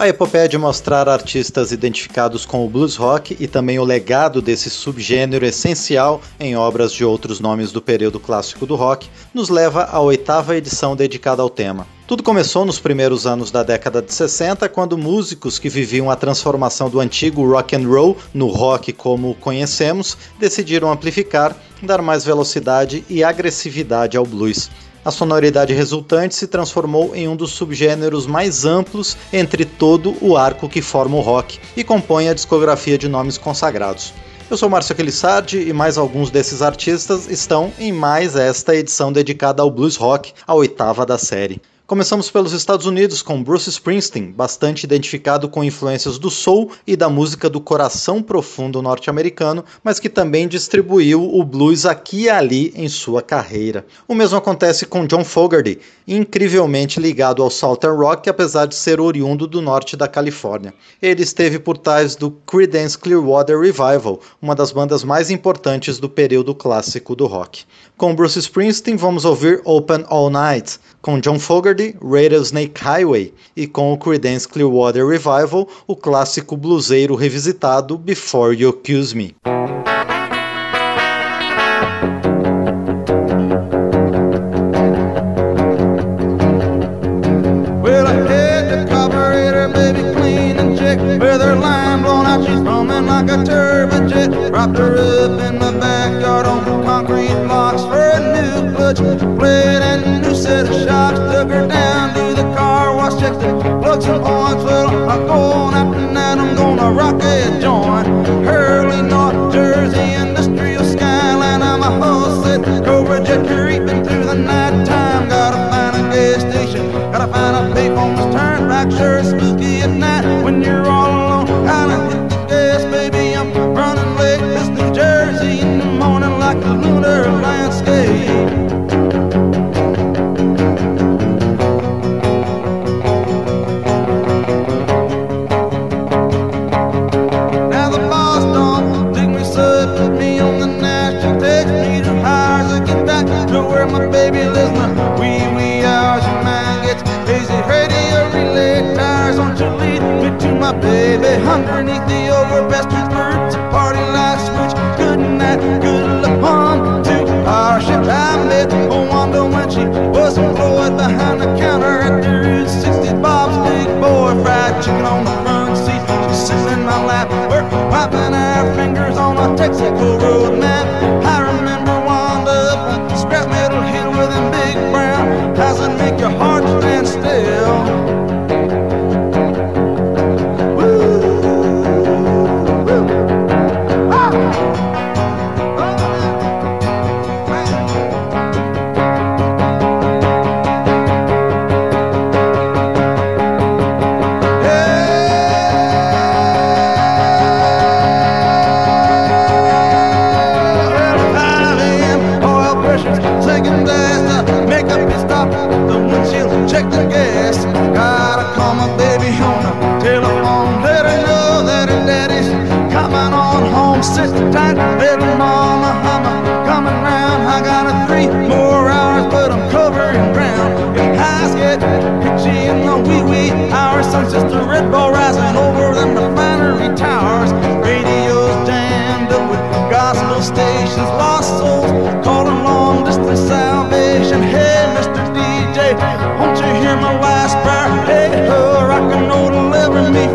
A epopeia de mostrar artistas identificados com o blues rock e também o legado desse subgênero essencial em obras de outros nomes do período clássico do rock nos leva à oitava edição dedicada ao tema. Tudo começou nos primeiros anos da década de 60, quando músicos que viviam a transformação do antigo rock and roll no rock como o conhecemos decidiram amplificar, dar mais velocidade e agressividade ao blues. A sonoridade resultante se transformou em um dos subgêneros mais amplos entre todo o arco que forma o rock e compõe a discografia de nomes consagrados. Eu sou Márcio Aquilissardi e mais alguns desses artistas estão em mais esta edição dedicada ao blues rock, a oitava da série. Começamos pelos Estados Unidos com Bruce Springsteen, bastante identificado com influências do soul e da música do coração profundo norte-americano, mas que também distribuiu o blues aqui e ali em sua carreira. O mesmo acontece com John Fogerty, incrivelmente ligado ao Southern Rock, apesar de ser oriundo do norte da Califórnia. Ele esteve por trás do Creedence Clearwater Revival, uma das bandas mais importantes do período clássico do rock. Com Bruce Springsteen, vamos ouvir Open All Night com John Fogerty, Rattlesnake Highway e com o Creedence Clearwater Revival, o clássico bluseiro revisitado Before You Accuse Me. Her up in the backyard on concrete blocks clutch plate and new set of shocks. Took her down to the car wash, checked the plugs and points. Well, I'm going after that, I'm gonna rock a joint. Hurley, North Jersey, industrial skyline. I'm a whole set, Cobra jet creeping through the night time. Gotta find a gas station, gotta find a payphone. Turn back, sure it's spooky at night when you're baby underneath the overpass? Two birds, party like switch. Good night, good luck on to our ship. I met Wanda when she was employed behind the counter at the Route 60 Bob's Big Boy fried chicken on the front seat. She's sitting in my lap, we're wiping our fingers on a Texaco road map. I remember Wanda up on scrap metal hill with big brown eyes that make your heart stand still. Check the gas. Gotta call my baby on the telephone. Let her know that her daddy's coming on home. Sit tight, baby mama. I'm coming round. I got a three more hours, but I'm covering ground. If eyes get itchy in the wee wee hours, sun's just a red ball rising over them refinery towers. Radio's jammed up with gospel stations, roll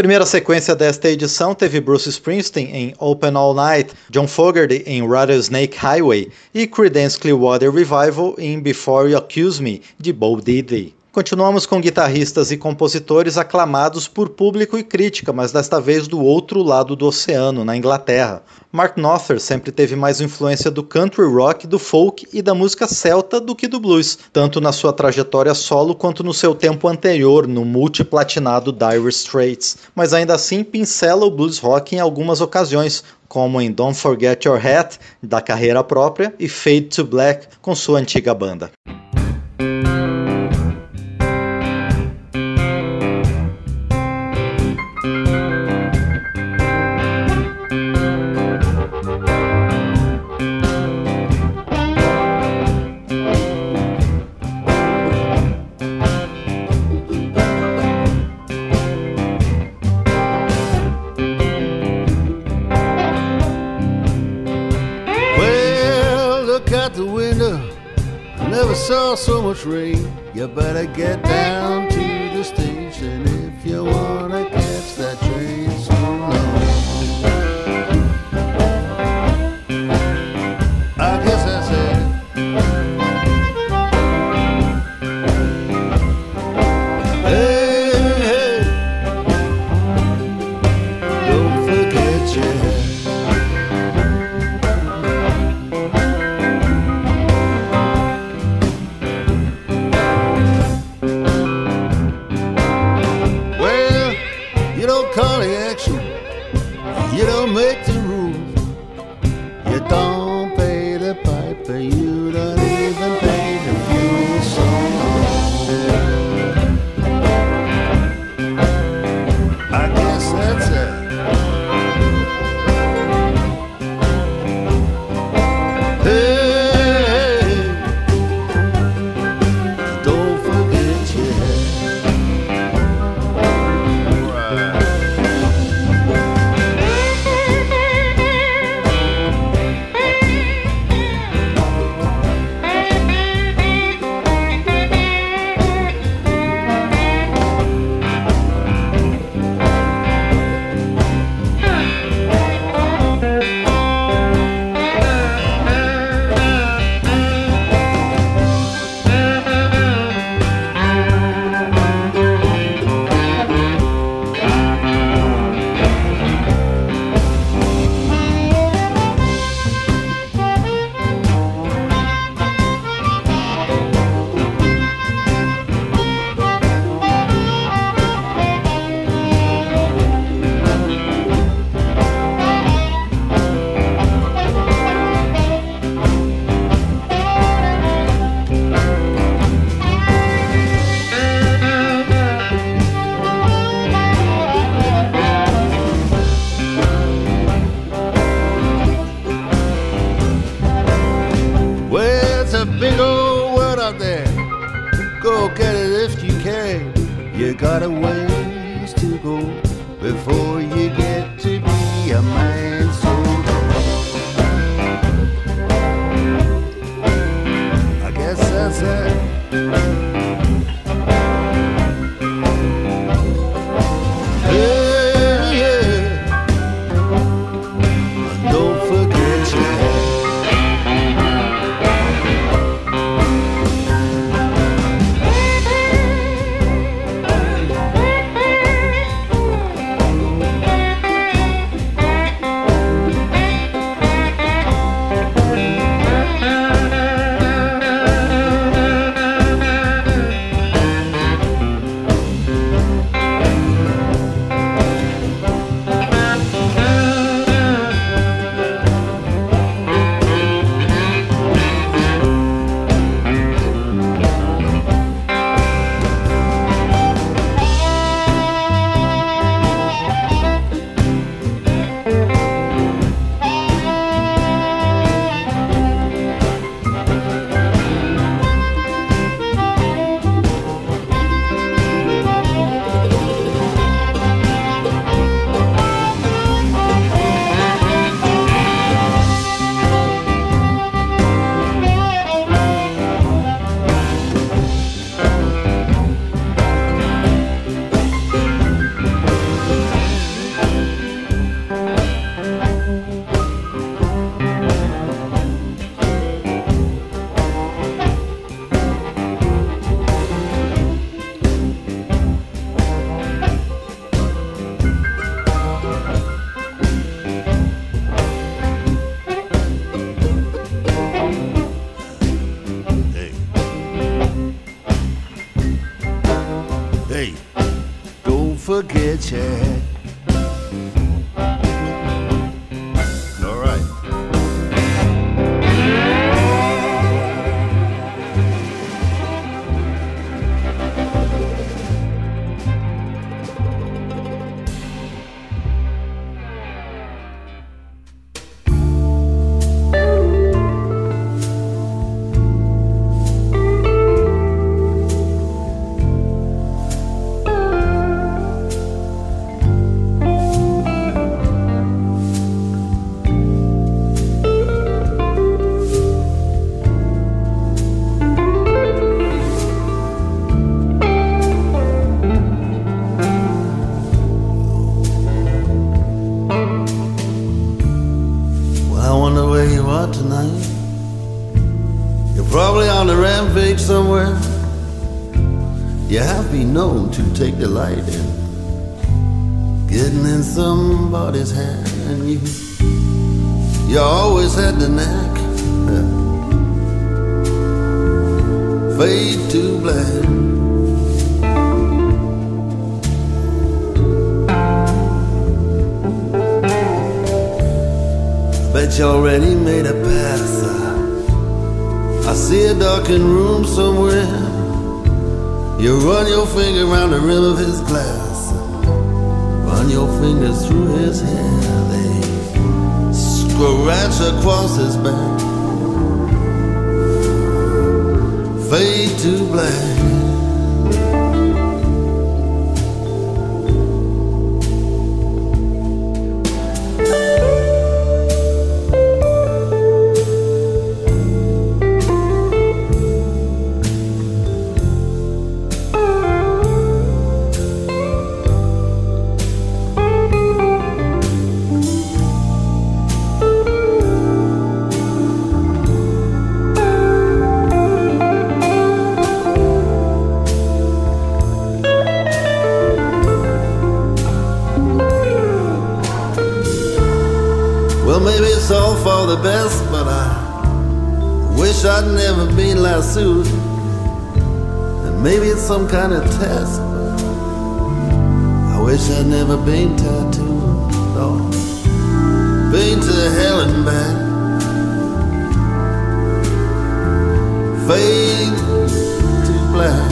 primeira sequência desta edição teve Bruce Springsteen em Open All Night, John Fogerty em Rattlesnake Highway e Creedence Clearwater Revival em Before You Accuse Me, de Bo Diddley. Continuamos com guitarristas e compositores aclamados por público e crítica, mas desta vez do outro lado do oceano, na Inglaterra. Mark Knopfler sempre teve mais influência do country rock, do folk e da música celta do que do blues, tanto na sua trajetória solo quanto no seu tempo anterior no multiplatinado Dire Straits. Mas ainda assim pincela o blues rock em algumas ocasiões, como em Don't Forget Your Hat, da carreira própria, e Fade to Black, com sua antiga banda. Saw so much rain. You better get down to the station made a pass. I see a darkened room somewhere. You run your finger around the rim of his glass, run your fingers through his hair, they scratch across his back, fade to black. Suit. And maybe it's some kind of test. I wish I'd never been tattooed. No. Been to hell and back. Fade to black.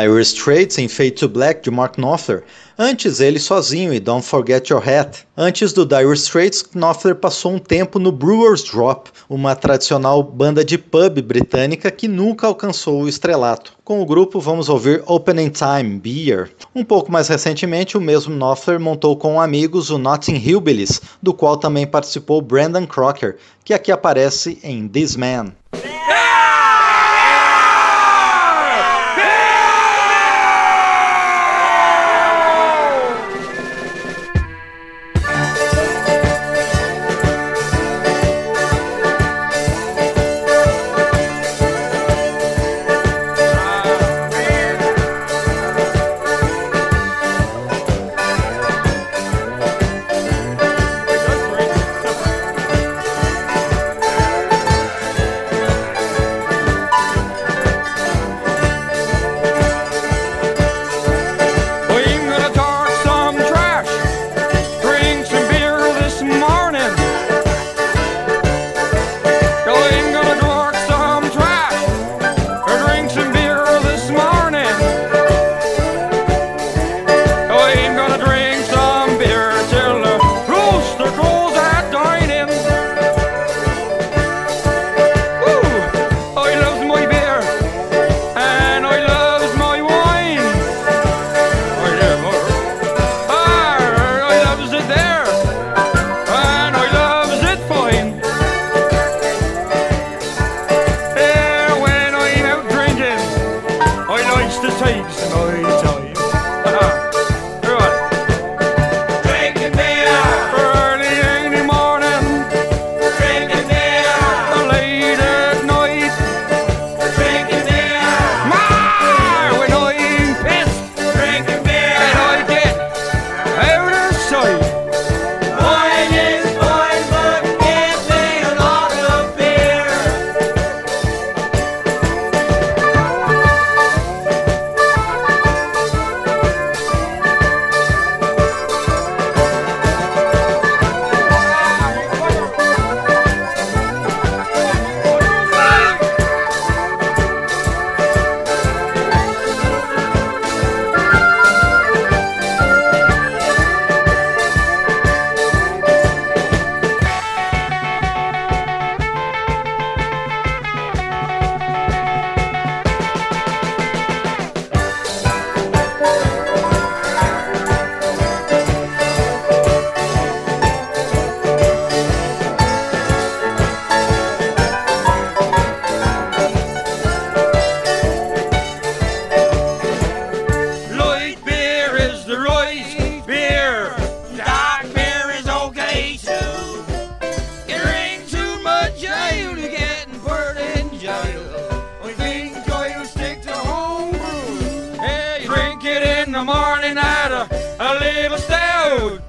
Dire Straits em Fade to Black de Mark Knopfler, antes ele sozinho e Don't Forget Your Hat. Antes do Dire Straits, Knopfler passou um tempo no Brewers Drop, uma tradicional banda de pub britânica que nunca alcançou o estrelato. Com o grupo vamos ouvir Opening Time, Beer. Um pouco mais recentemente, o mesmo Knopfler montou com amigos o Notting Hillbillies, do qual também participou Brandon Crocker, que aqui aparece em This Man. primeiro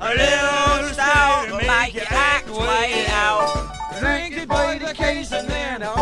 A little stout will make you act way out. Drink it by the case and then a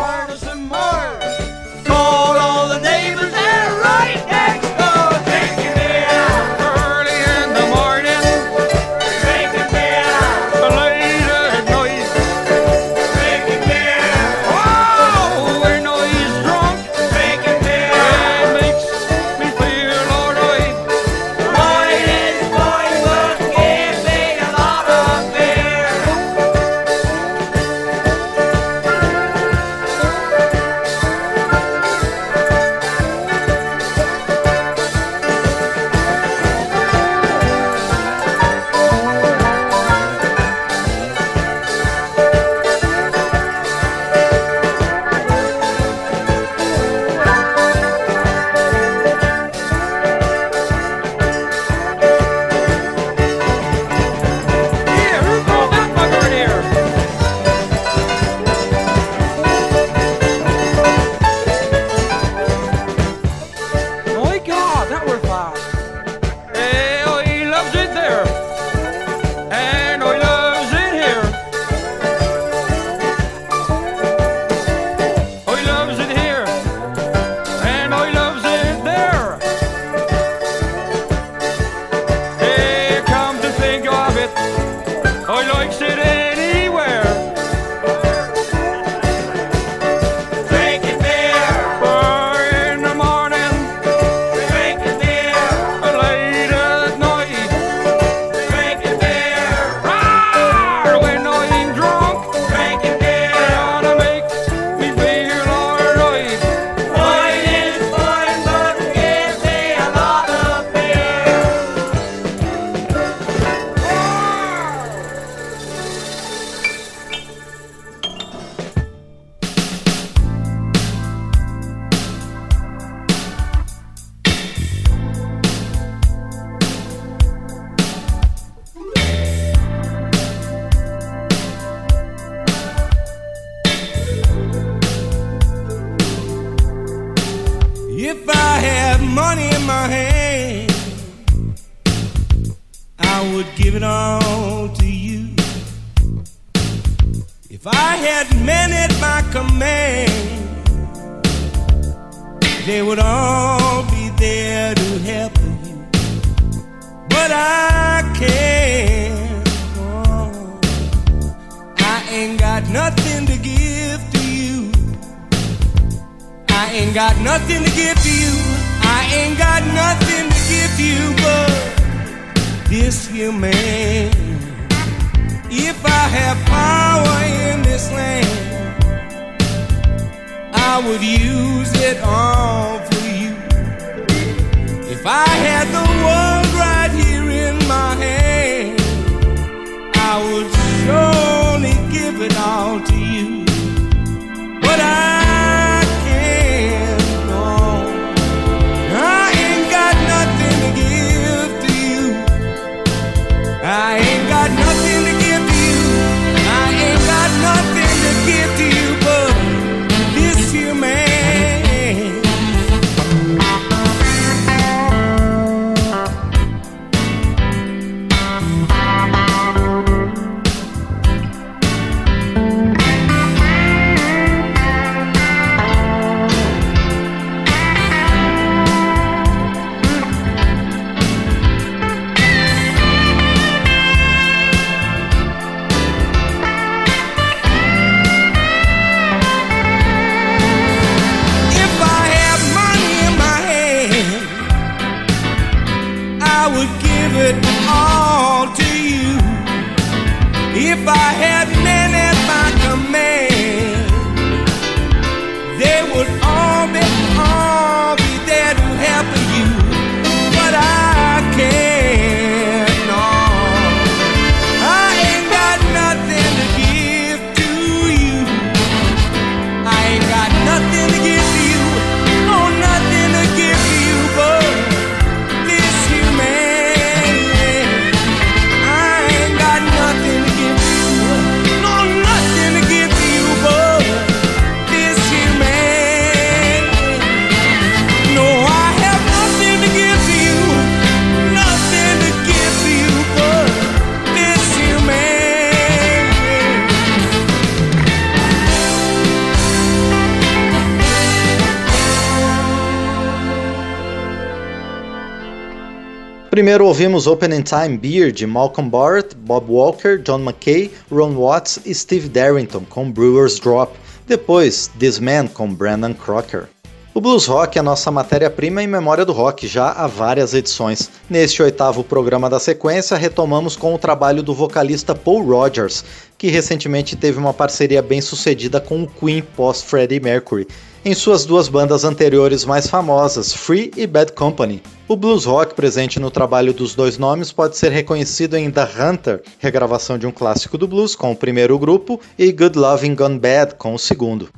ouvimos Opening Time Beer de Malcolm Barrett, Bob Walker, John McKay, Ron Watts e Steve Darrington com Brewer's Drop. Depois, This Man com Brandon Crocker. O blues rock é nossa matéria-prima em memória do rock já há várias edições. Neste oitavo programa da sequência, retomamos com o trabalho do vocalista Paul Rogers, que recentemente teve uma parceria bem sucedida com o Queen pós Freddie Mercury, em suas duas bandas anteriores mais famosas, Free e Bad Company. O blues rock presente no trabalho dos dois nomes pode ser reconhecido em The Hunter, regravação de um clássico do blues com o primeiro grupo, e Good Loving Gone Bad com o segundo.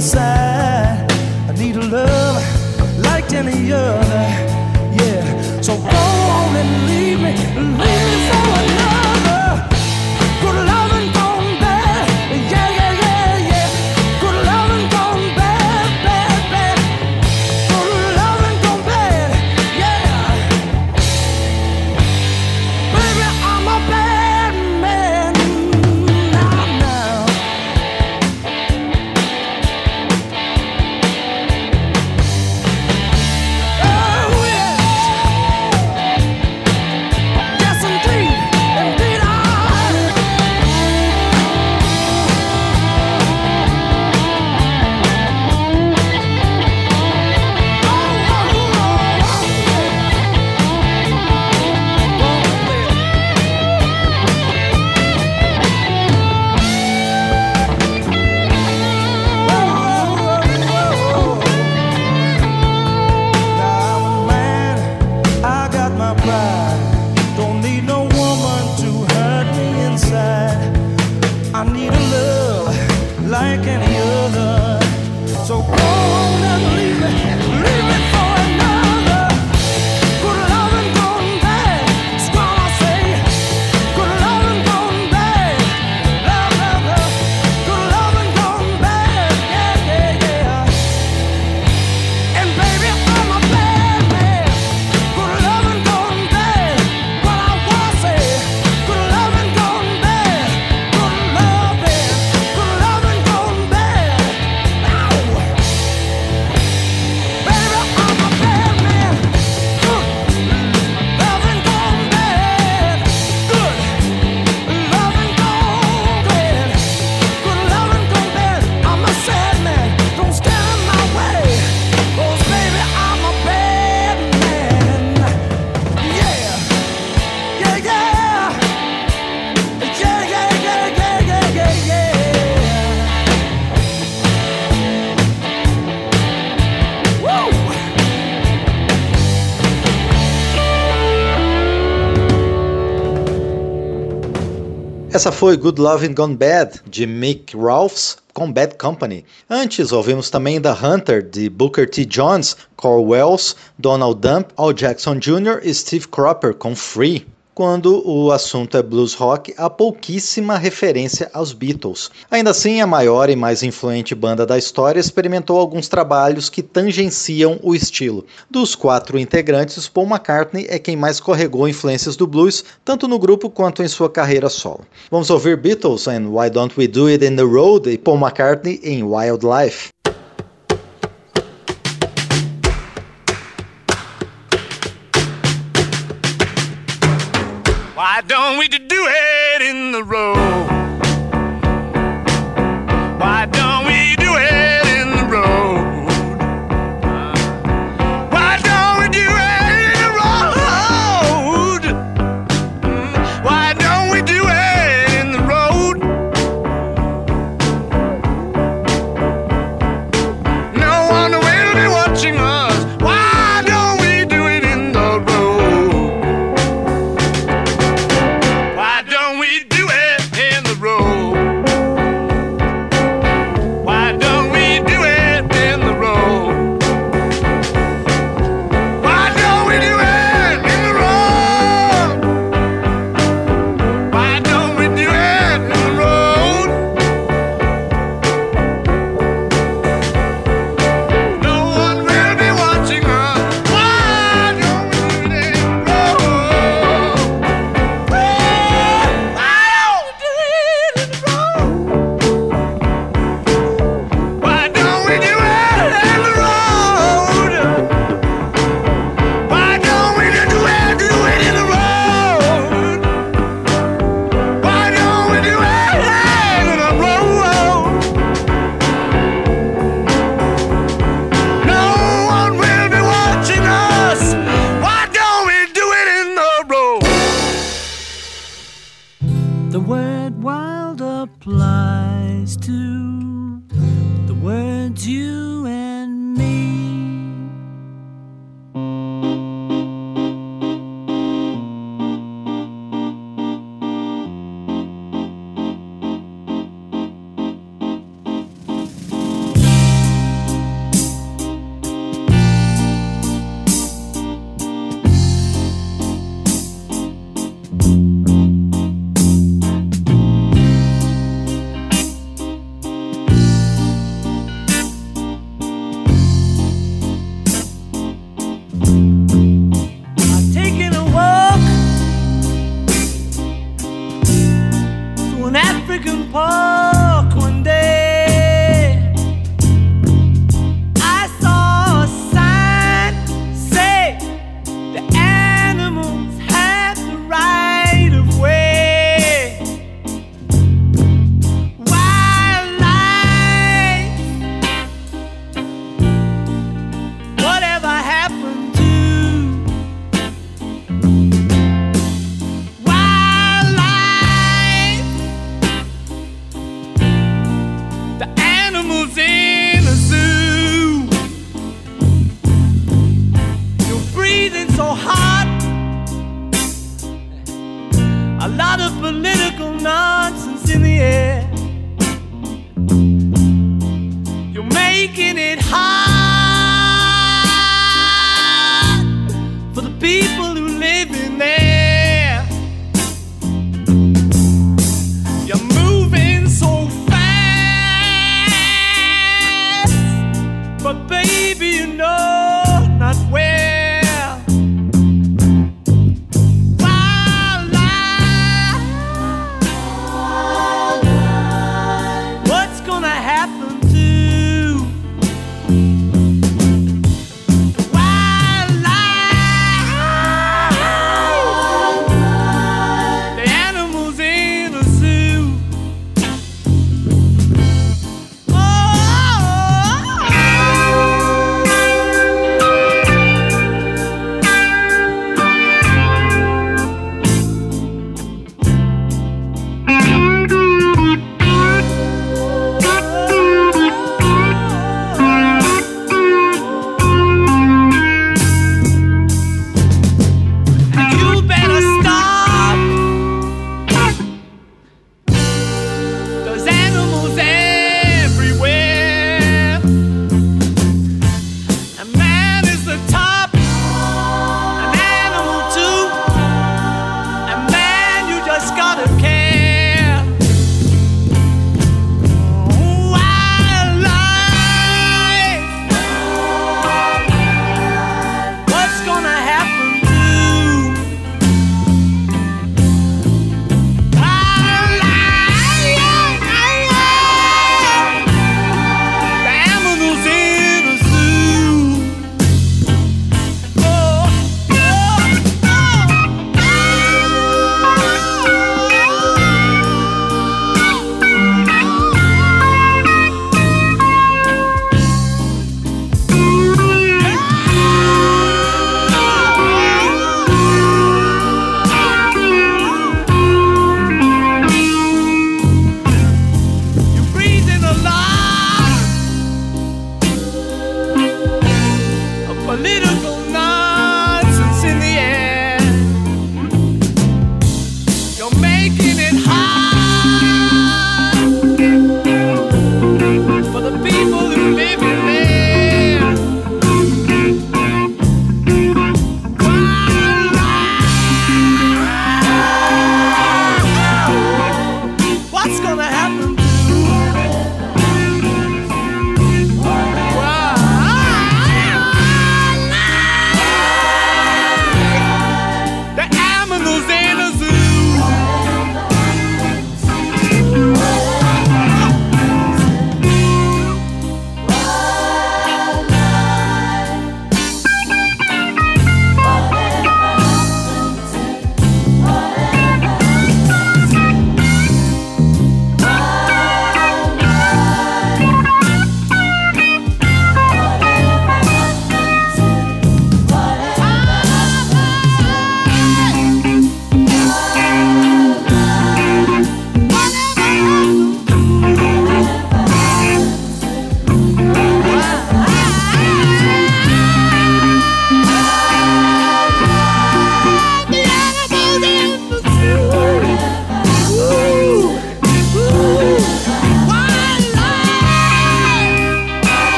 inside. I need a love like any other. Essa foi Good Lovin' Gone Bad, de Mick Ralphs, com Bad Company. Antes, ouvimos também The Hunter, de Booker T. Jones, Cor Wells, Donald Dump, Al Jackson Jr. e Steve Cropper, com Free. Quando o assunto é blues rock, há pouquíssima referência aos Beatles. Ainda assim, a maior e mais influente banda da história experimentou alguns trabalhos que tangenciam o estilo. Dos quatro integrantes, Paul McCartney é quem mais corregou influências do blues, tanto no grupo quanto em sua carreira solo. Vamos ouvir Beatles em Why Don't We Do It in the Road e Paul McCartney em Wildlife. Why don't we do it in the road?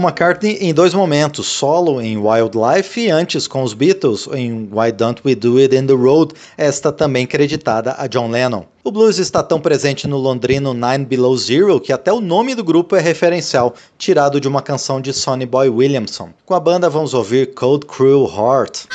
McCartney em dois momentos, solo em Wildlife e antes com os Beatles em Why Don't We Do It in the Road, esta também creditada a John Lennon. O blues está tão presente no londrino Nine Below Zero que até o nome do grupo é referencial, tirado de uma canção de Sonny Boy Williamson. Com a banda vamos ouvir Cold Cruel Heart.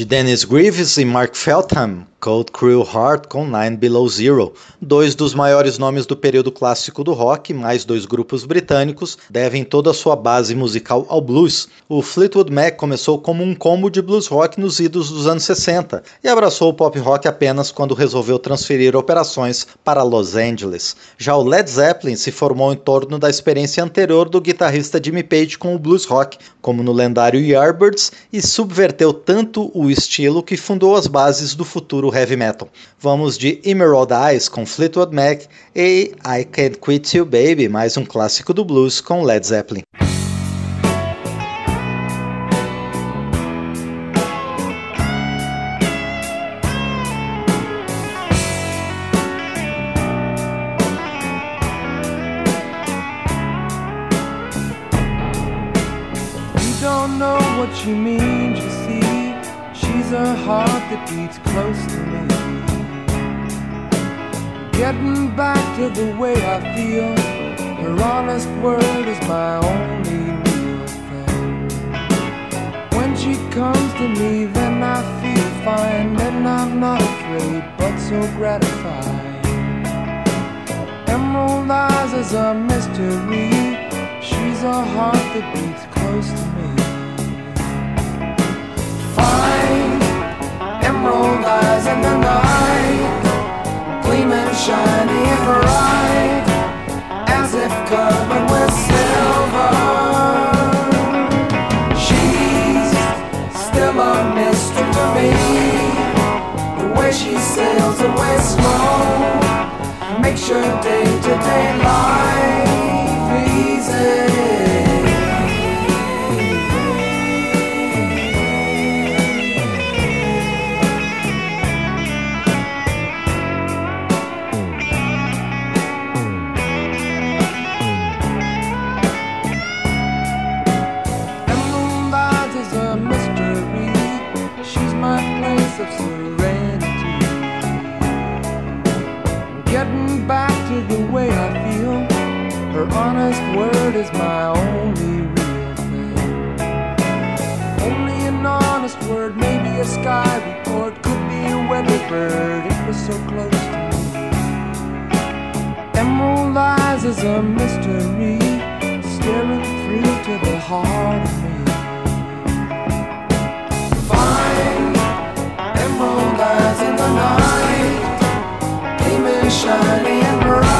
De Dennis Greaves e Mark Feltham, Cold Cruel Heart com Nine Below Zero. Dois dos maiores nomes do período clássico do rock, mais dois grupos britânicos, devem toda a sua base musical ao blues. O Fleetwood Mac começou como um combo de blues rock nos idos dos anos 60 e abraçou o pop rock apenas quando resolveu transferir operações para Los Angeles. Já o Led Zeppelin se formou em torno da experiência anterior do guitarrista Jimmy Page com o blues rock, como no lendário Yardbirds, e subverteu tanto o estilo que fundou as bases do futuro heavy metal. Vamos de Emerald Eyes com Fleetwood Mac e I Can't Quit You Baby, mais um clássico do blues com Led Zeppelin. you mean, you see. She's a heart that beats close Getting back to the way I feel, her honest word is my only real thing. When she comes to me, then I feel fine, and I'm not afraid, but so gratified. Emerald eyes is a mystery. She's a heart that beats close to me. Fine, emerald eyes in the night, and bright, as if covered with silver. She's still a mystery to me. The way she sails away slow makes your day-to-day life honest word is my only real thing. Only an honest word, maybe a sky report, could be a weather bird. It was so close to me. Emerald eyes is a mystery, staring through to the heart of me. Fine, emerald eyes in the night, gleaming shiny and bright,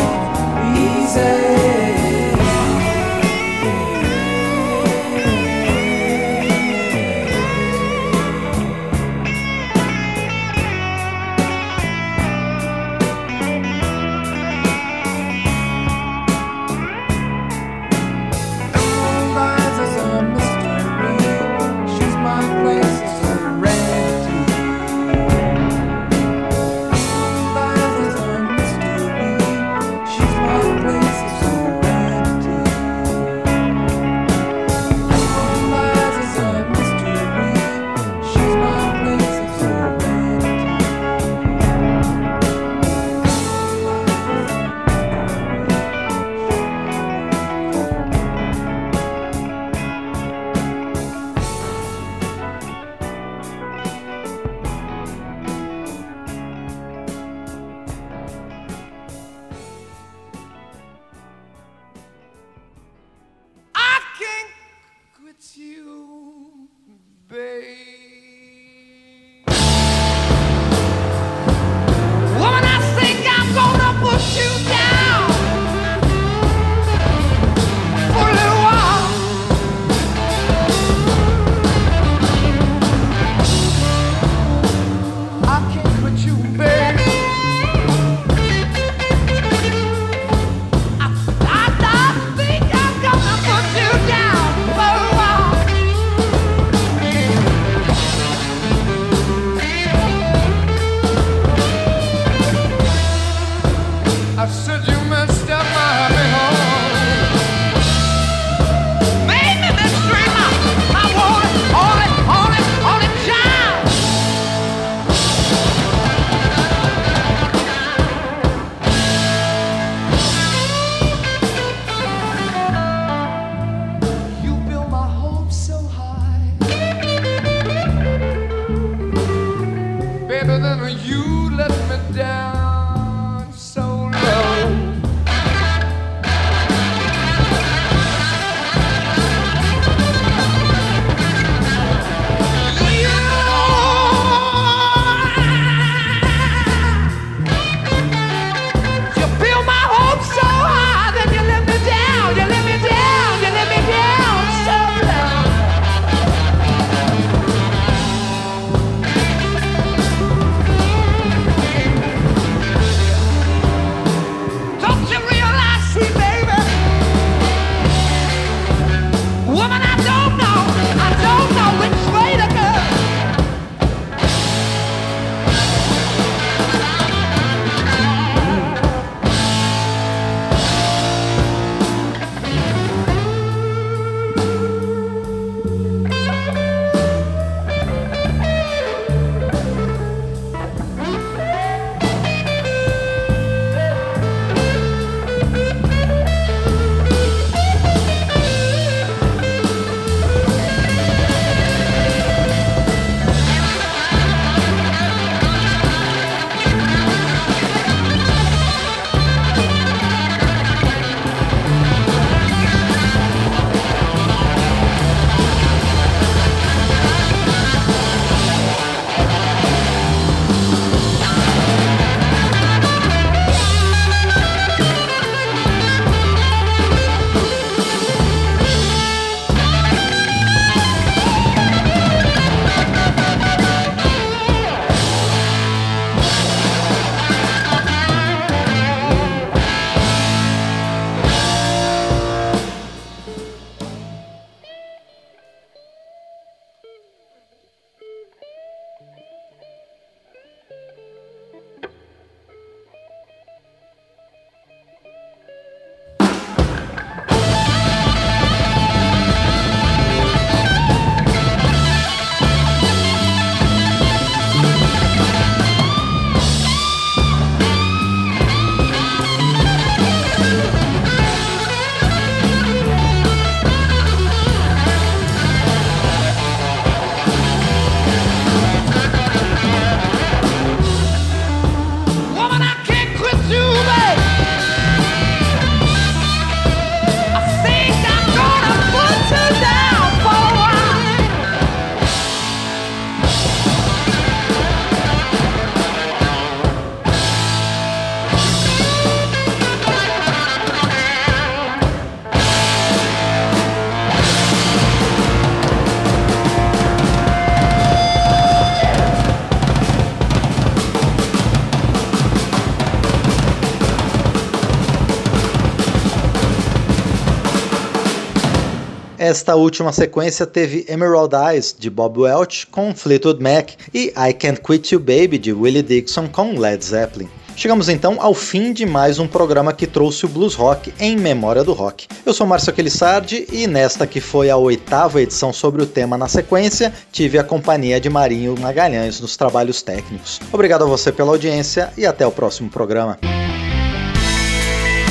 Esta última sequência teve Emerald Eyes, de Bob Welch, com Fleetwood Mac, e I Can't Quit You Baby, de Willie Dixon, com Led Zeppelin. Chegamos então ao fim de mais um programa que trouxe o blues rock em memória do rock. Eu sou Márcio Aquilissardi e nesta que foi a oitava edição sobre o tema na sequência, tive a companhia de Marinho Magalhães nos trabalhos técnicos. Obrigado a você pela audiência e até o próximo programa.